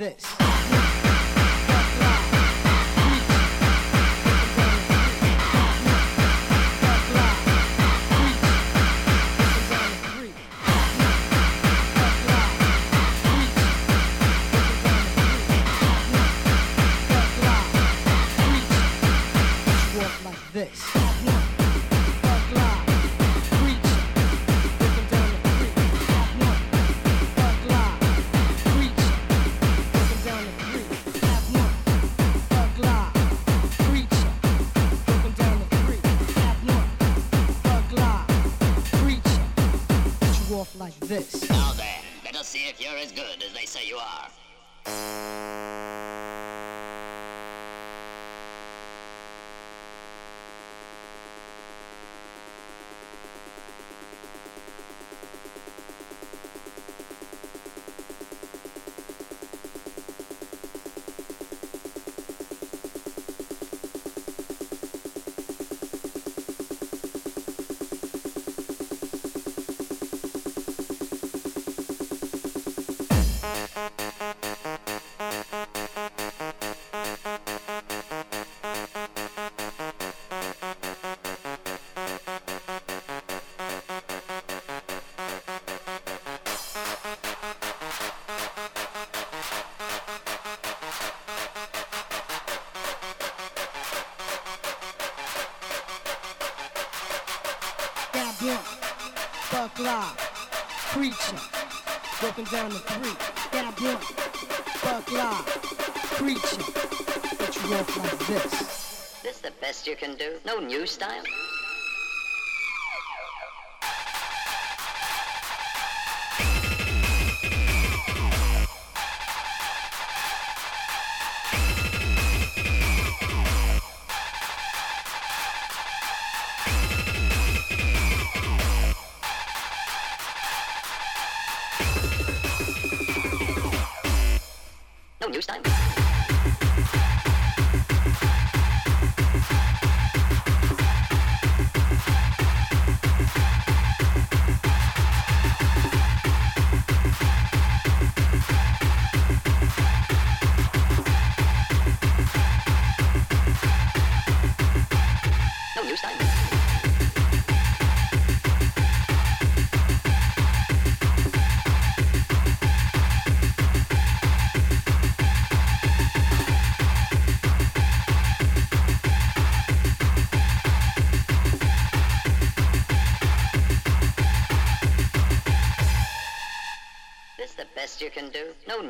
this. as good as they say you are. Down to three. Then I'm blunt, buck live, preaching. But you like this. This the best you can do? No new style?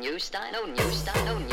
New style, no oh, new style, new oh,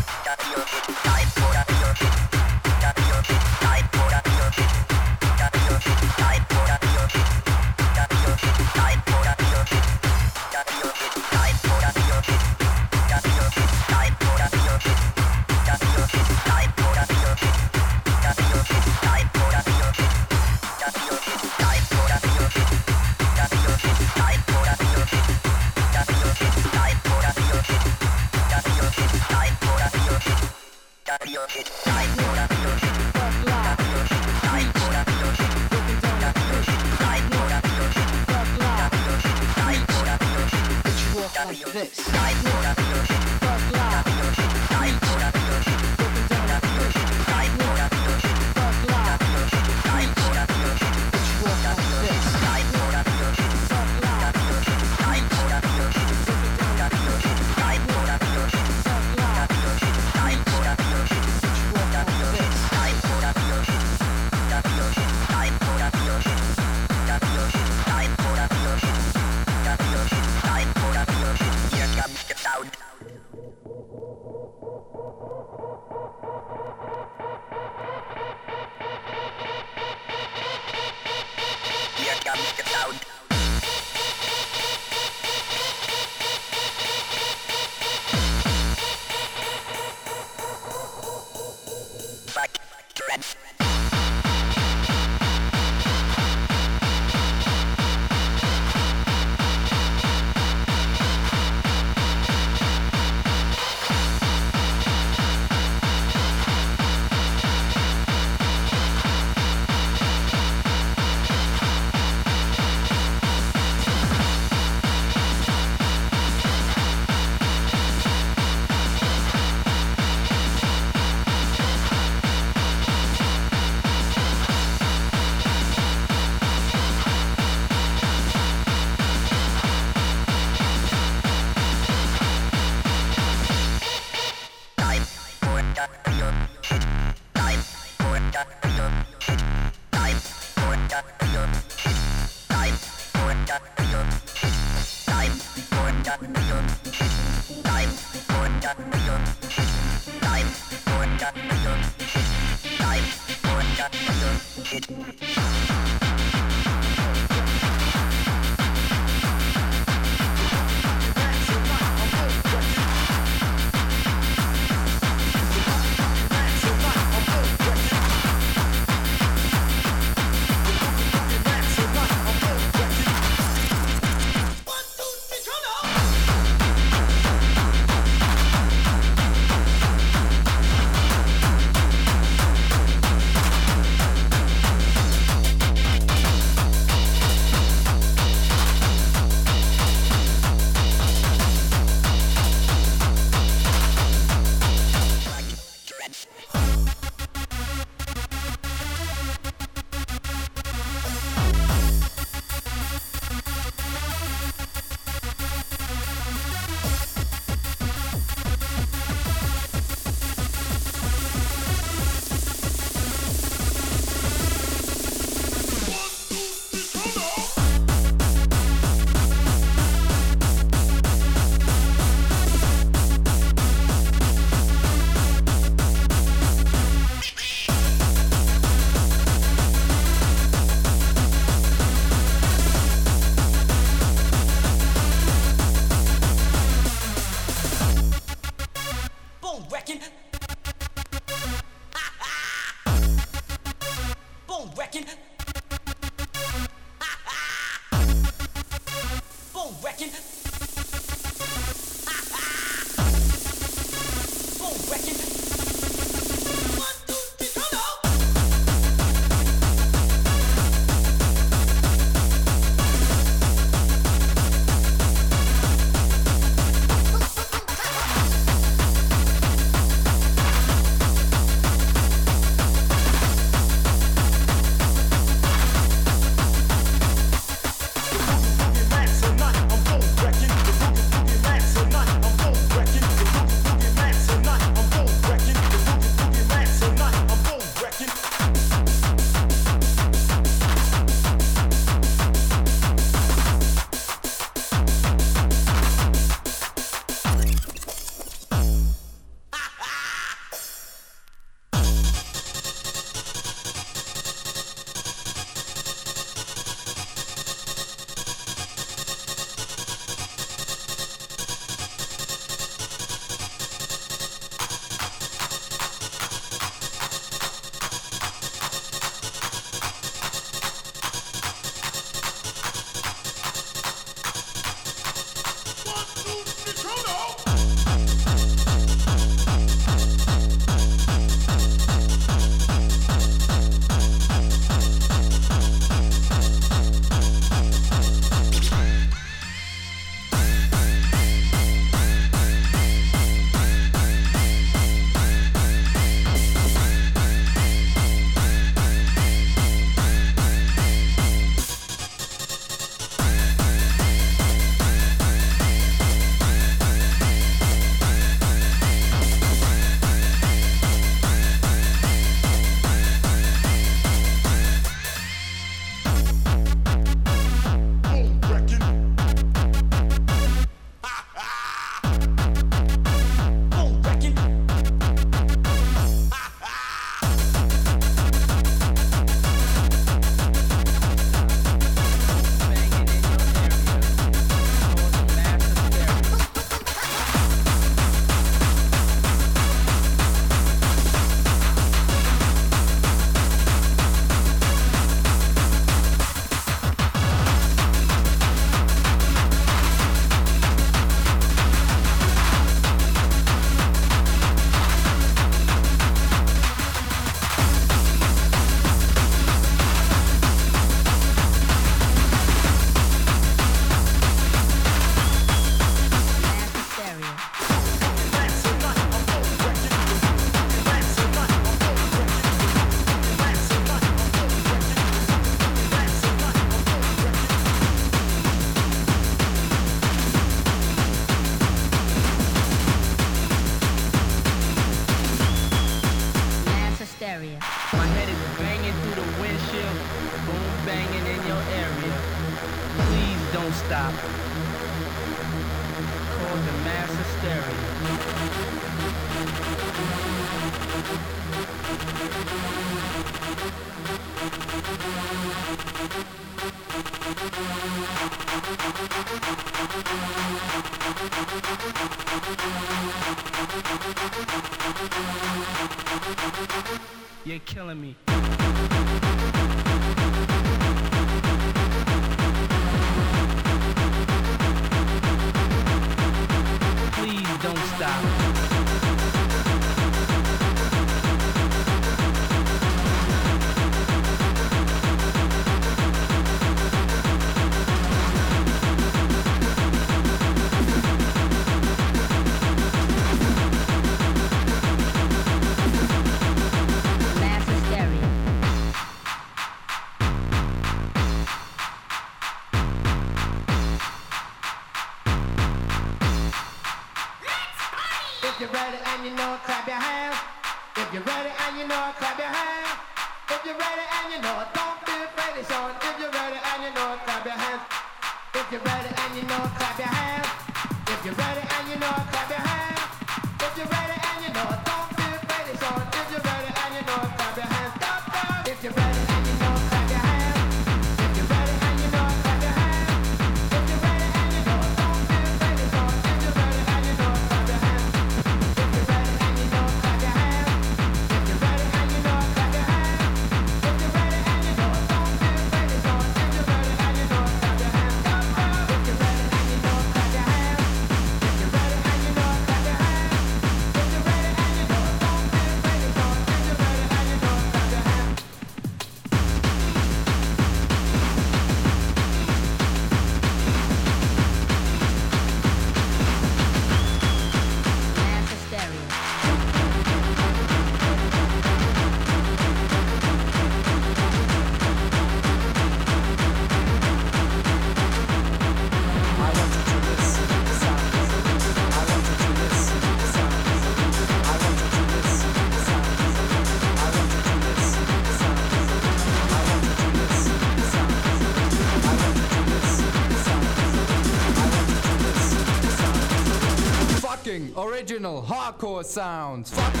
original hardcore sounds. Fucking.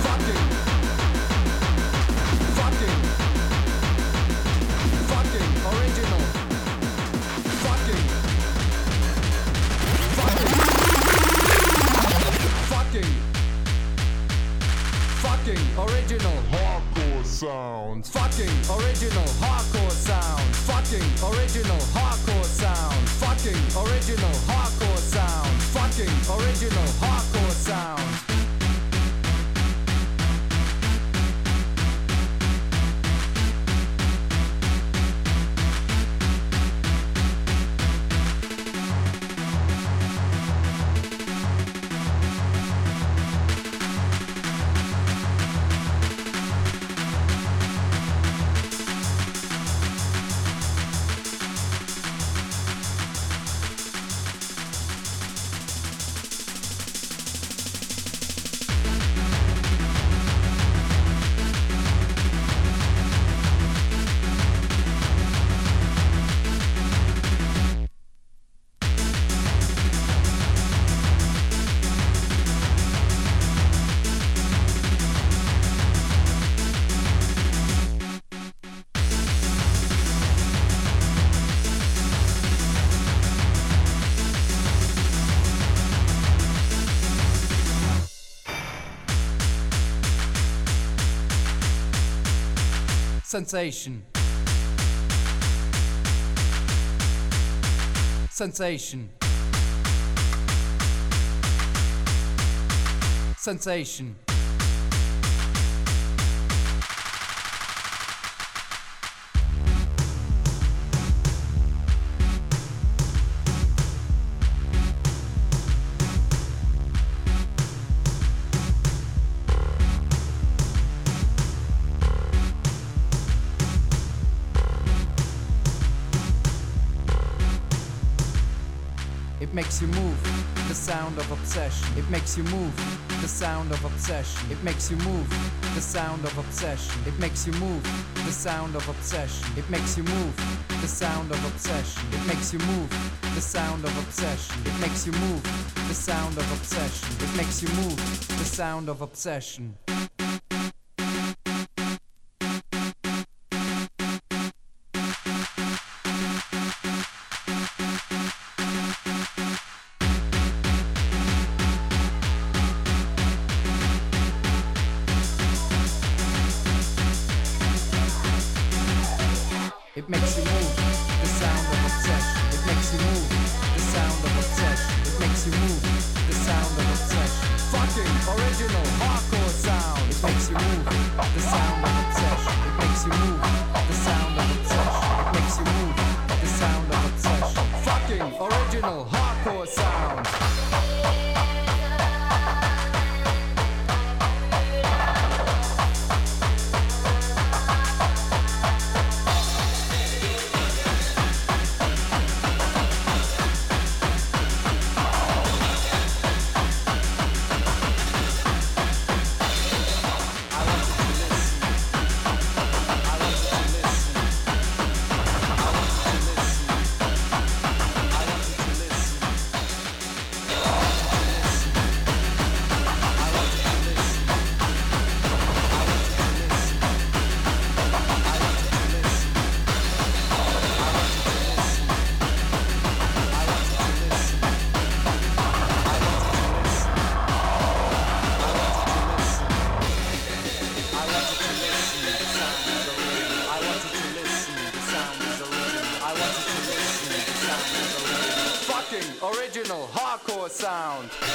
Fucking. Fucking. Fucking original. Fucking. Fucking. Fucking. Fucking original hardcore sounds. Fucking original hardcore sounds. Fucking original hardcore sounds. Fucking original hardcore original Sensation. Sensation. Sensation. Sound of obsession. It makes you move, the sound of obsession. It makes you move, the sound of obsession. It makes you move, the sound of obsession. It makes you move, the sound of obsession. It makes you move, the sound of obsession. It makes you move, the sound of obsession. It makes you move, the sound of obsession. Hardcore sound.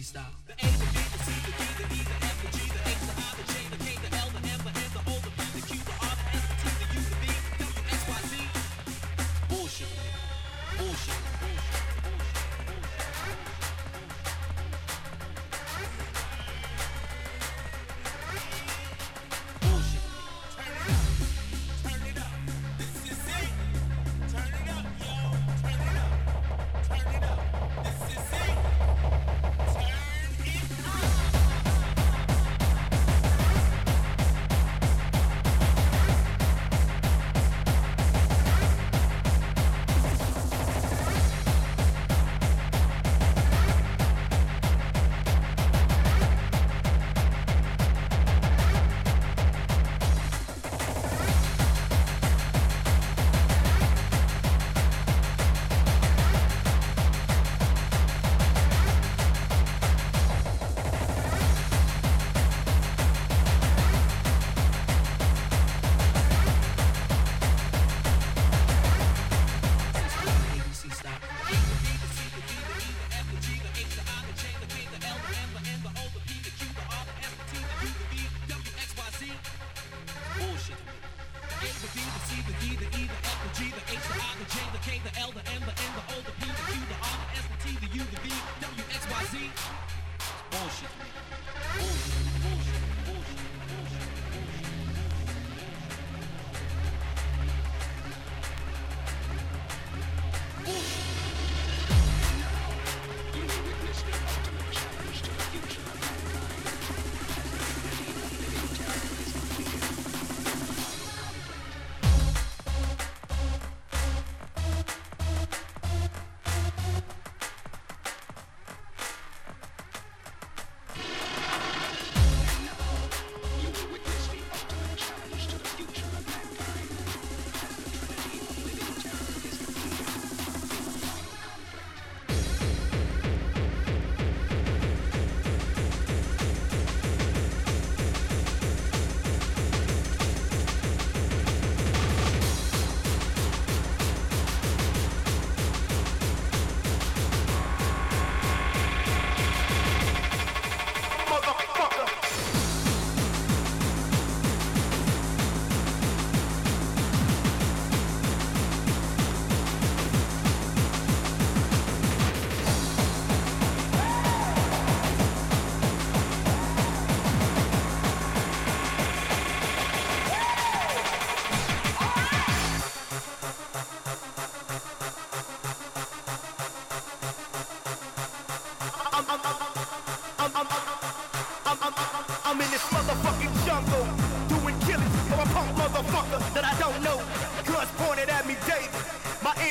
Style. The A, the B, the C, the D, the E, the F, the G, the H, the I, the J, the K, the L, the M,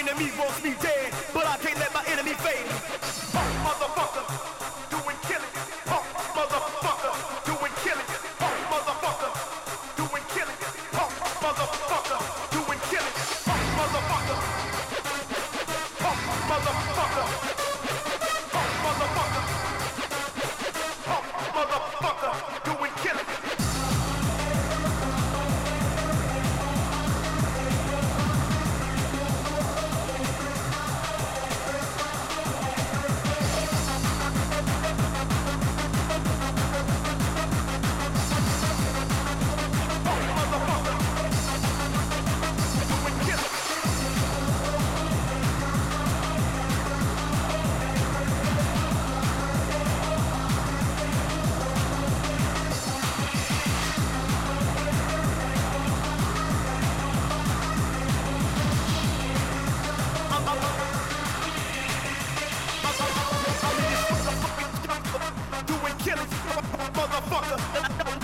enemy wants me Welcome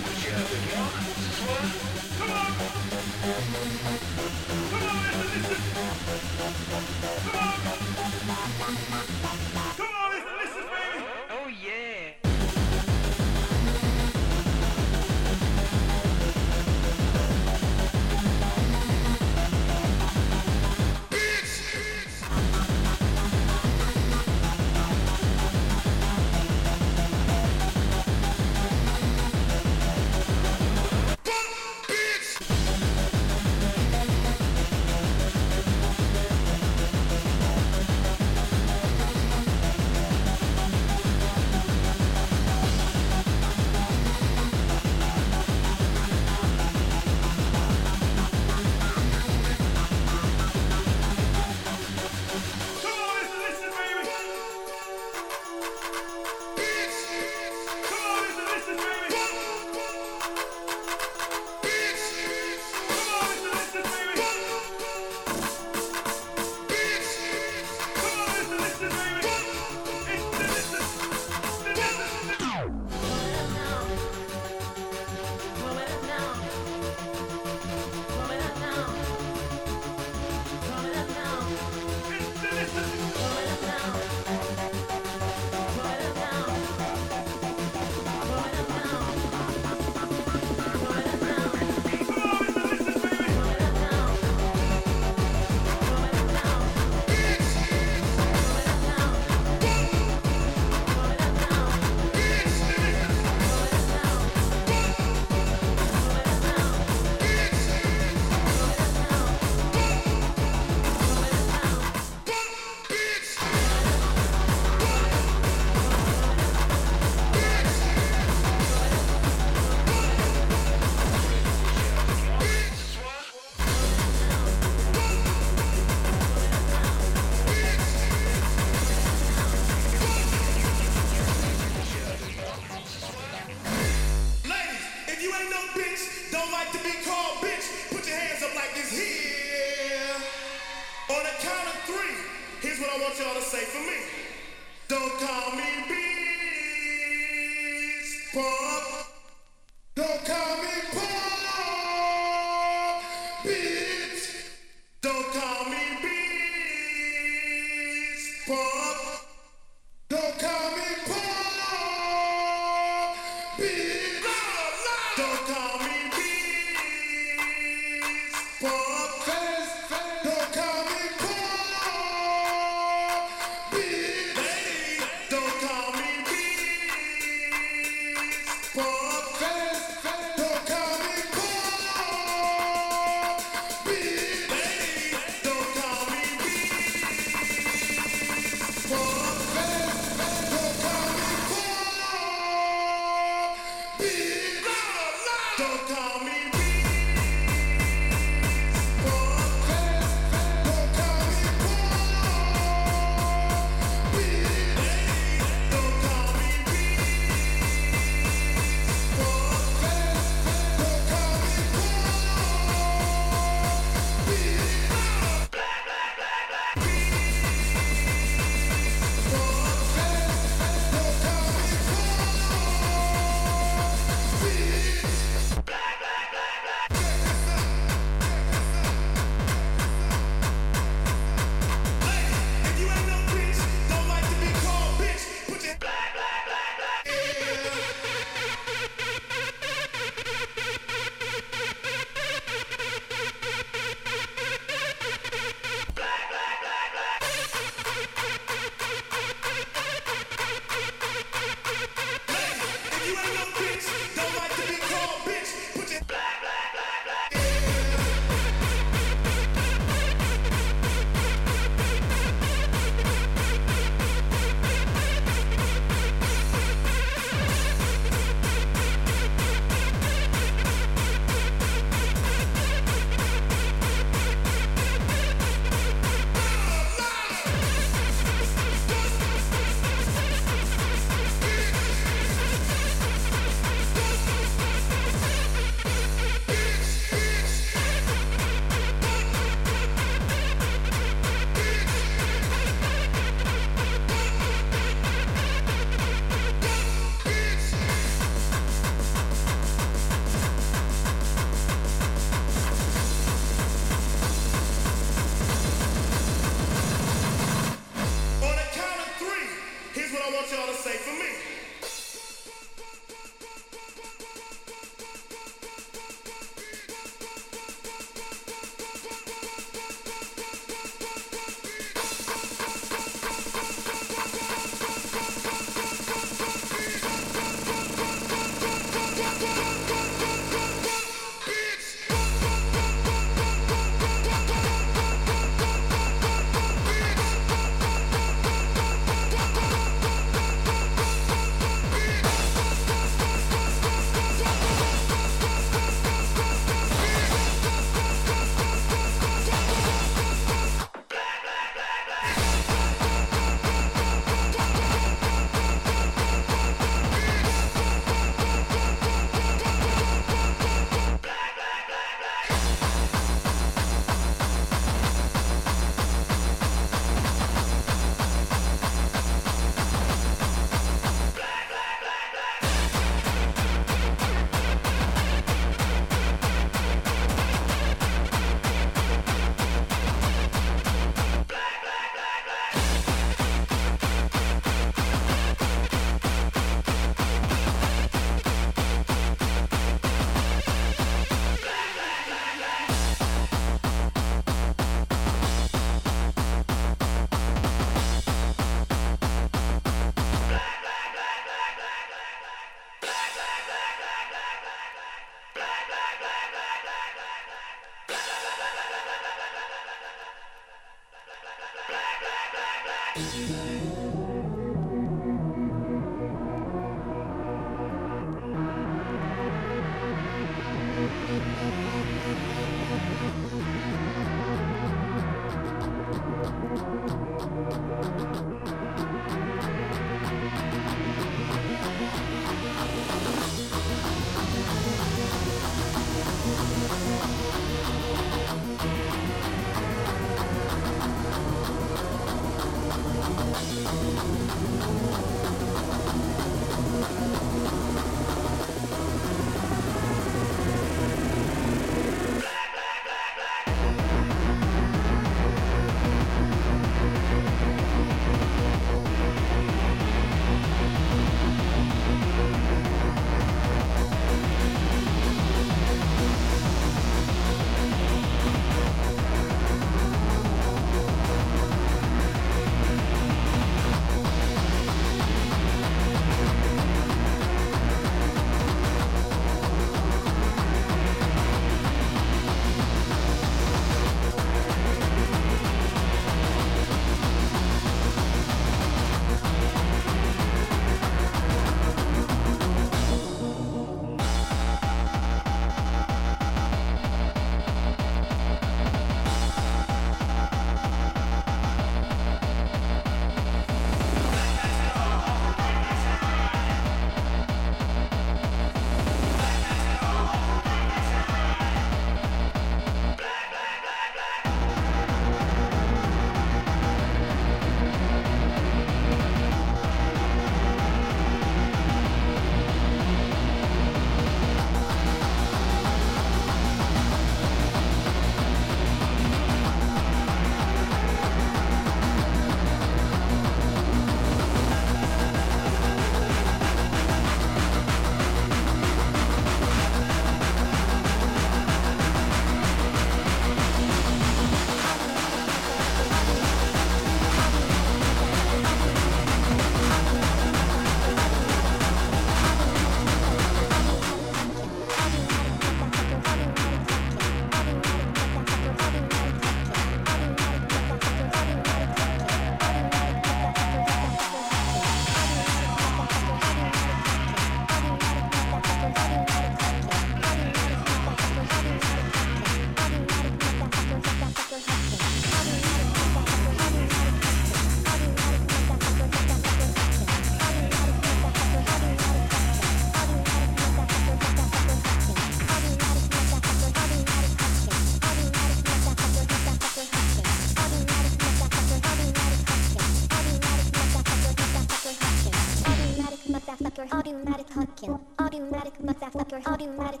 automatic hooking, automatic motherfucker, automatic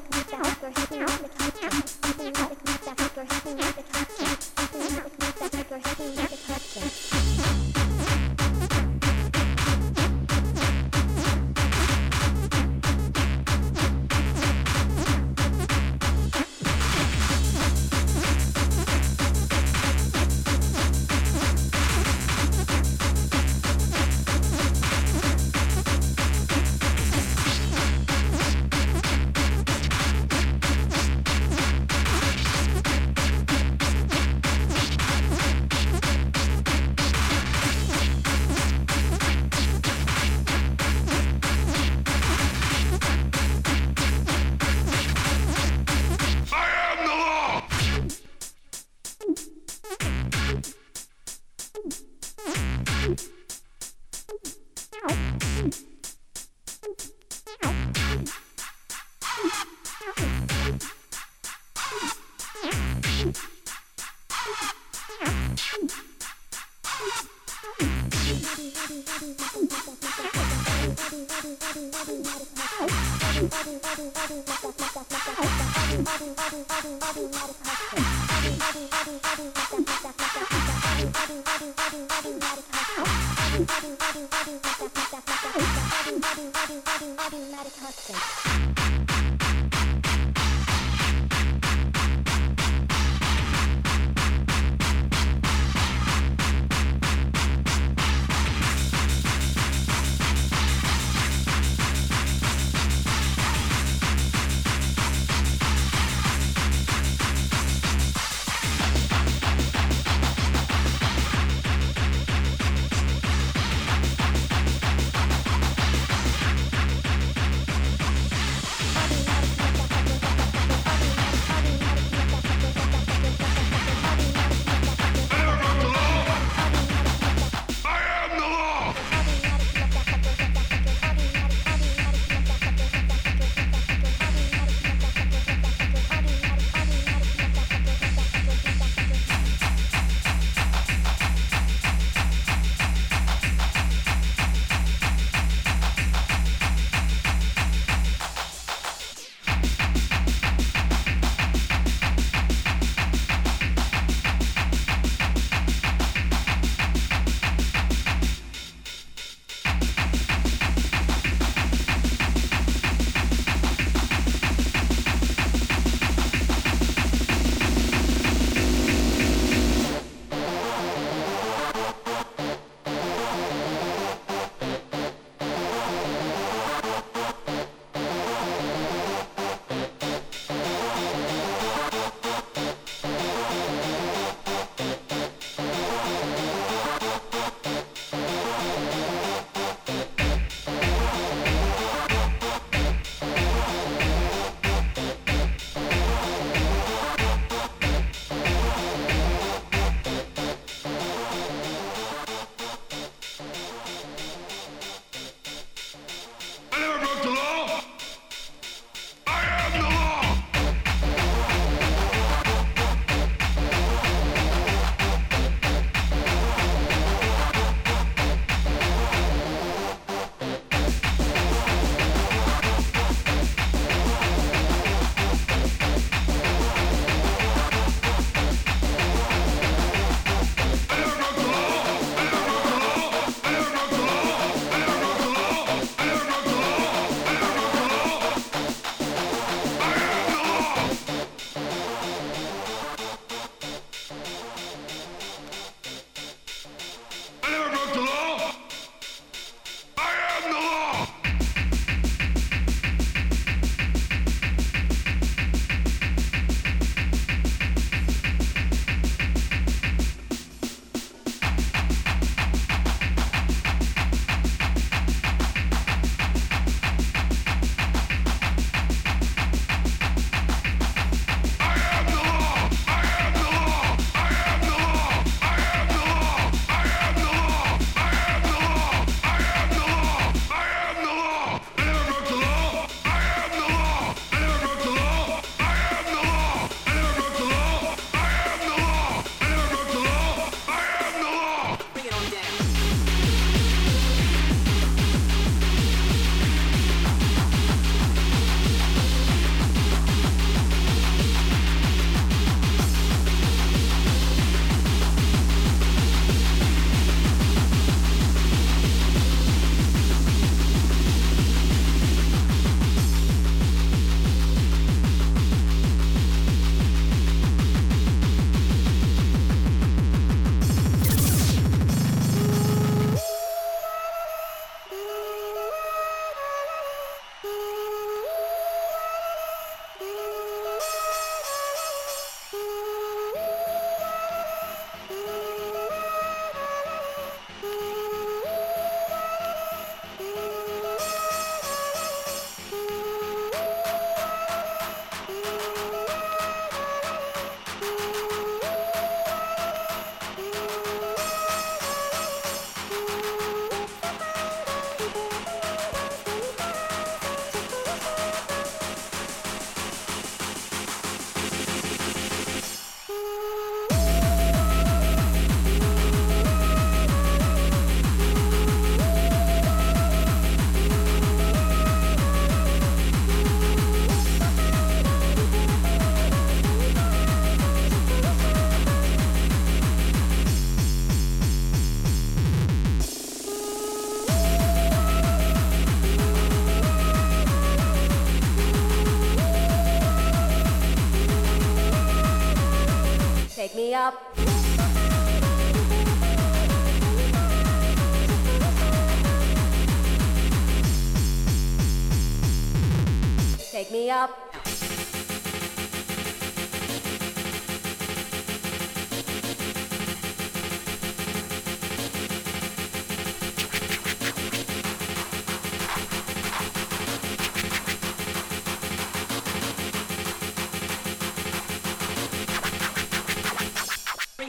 automatic motherfucker, automatic hooking, automatic motherfucker, automatic hooking,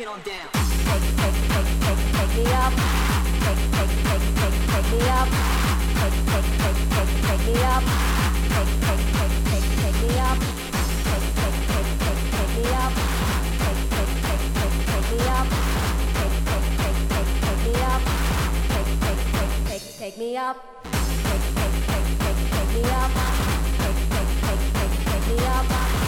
It on down. Take, take, take, take, take me up. Take, take, take, take, take me up. Take, take, take, take, take me up. Take, take, take, take, take me up. Take me up. Take, take, take, take, take me up. Take, take, take, take, take me up. Take, take, take, take, take me up.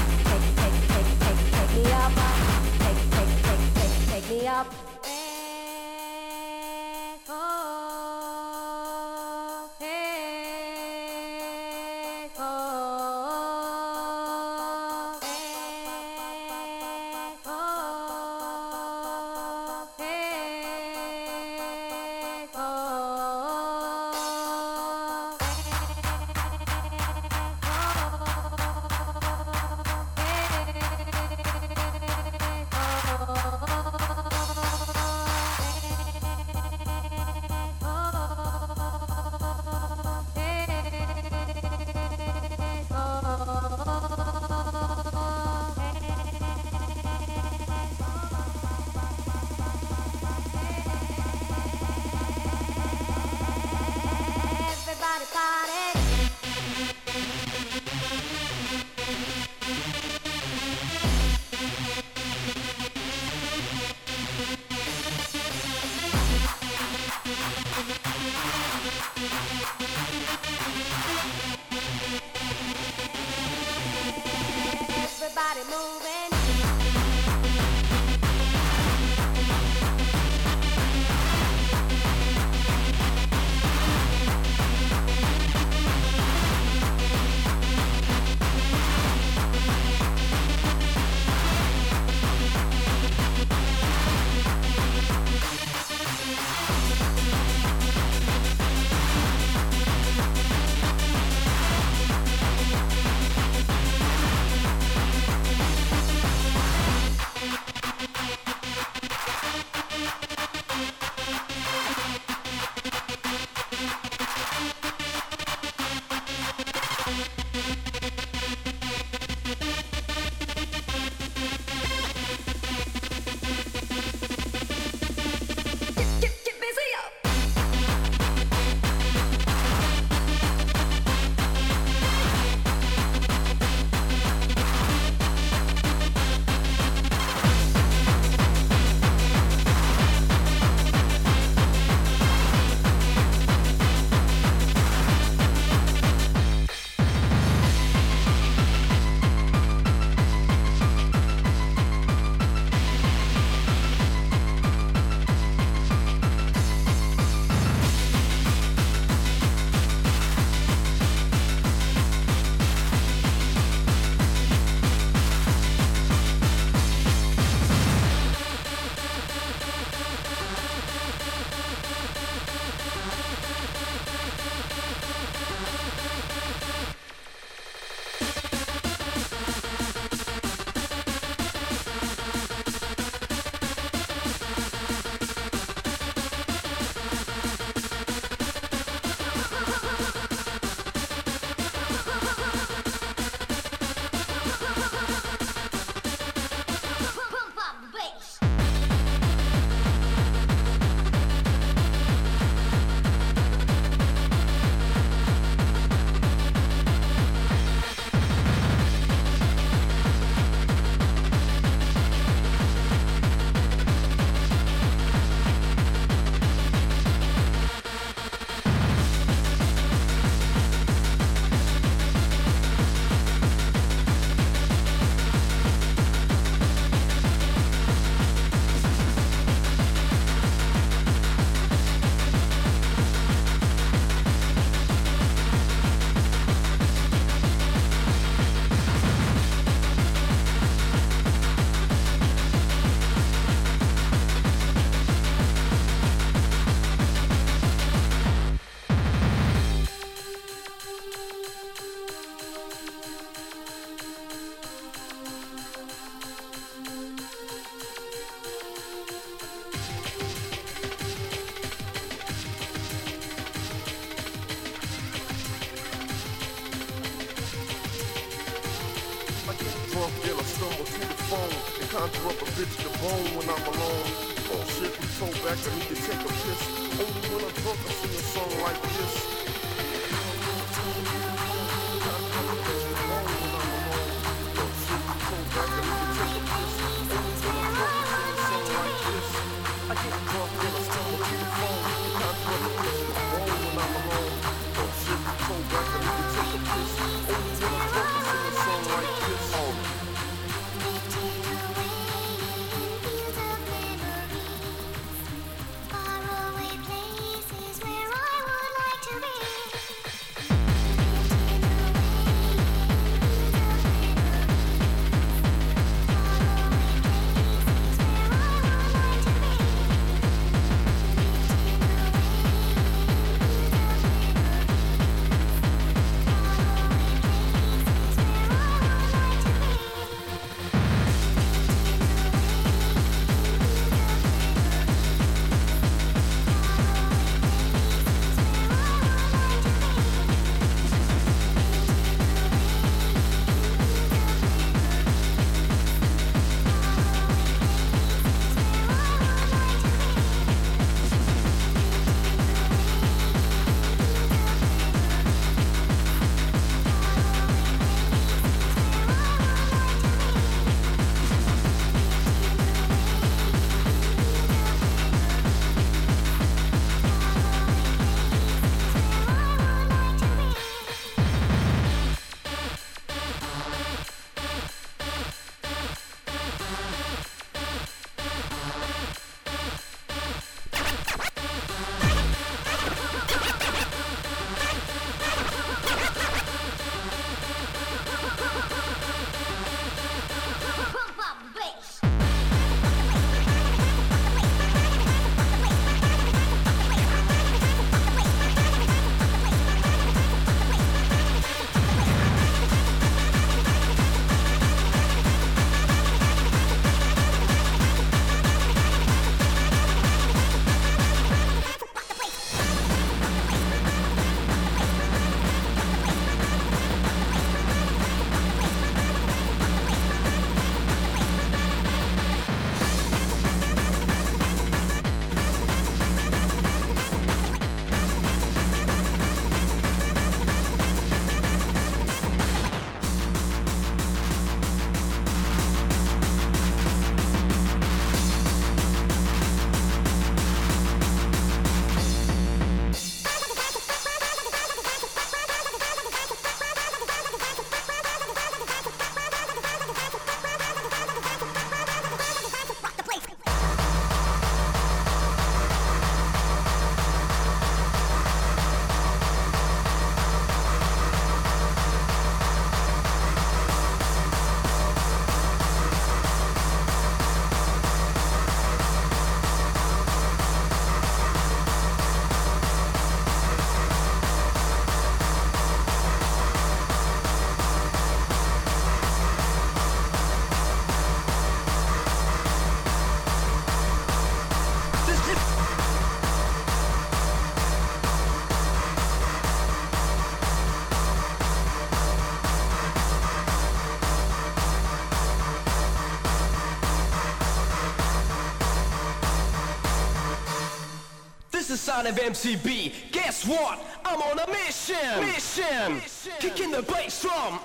Of MCB. Guess what? I'm on a mission. Mission. Kicking the bass drum.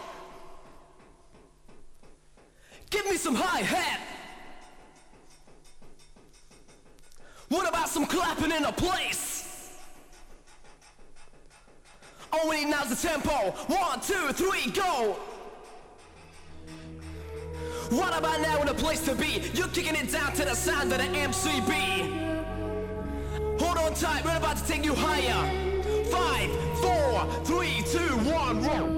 Give me some hi hat. What about some clapping in a place? Need now's the tempo. One, two, three, go. What about now in a place to be? You're kicking it down to the sound of the MCB. Hold on tight, we're about to take you higher. Five, four, three, two, one, roll.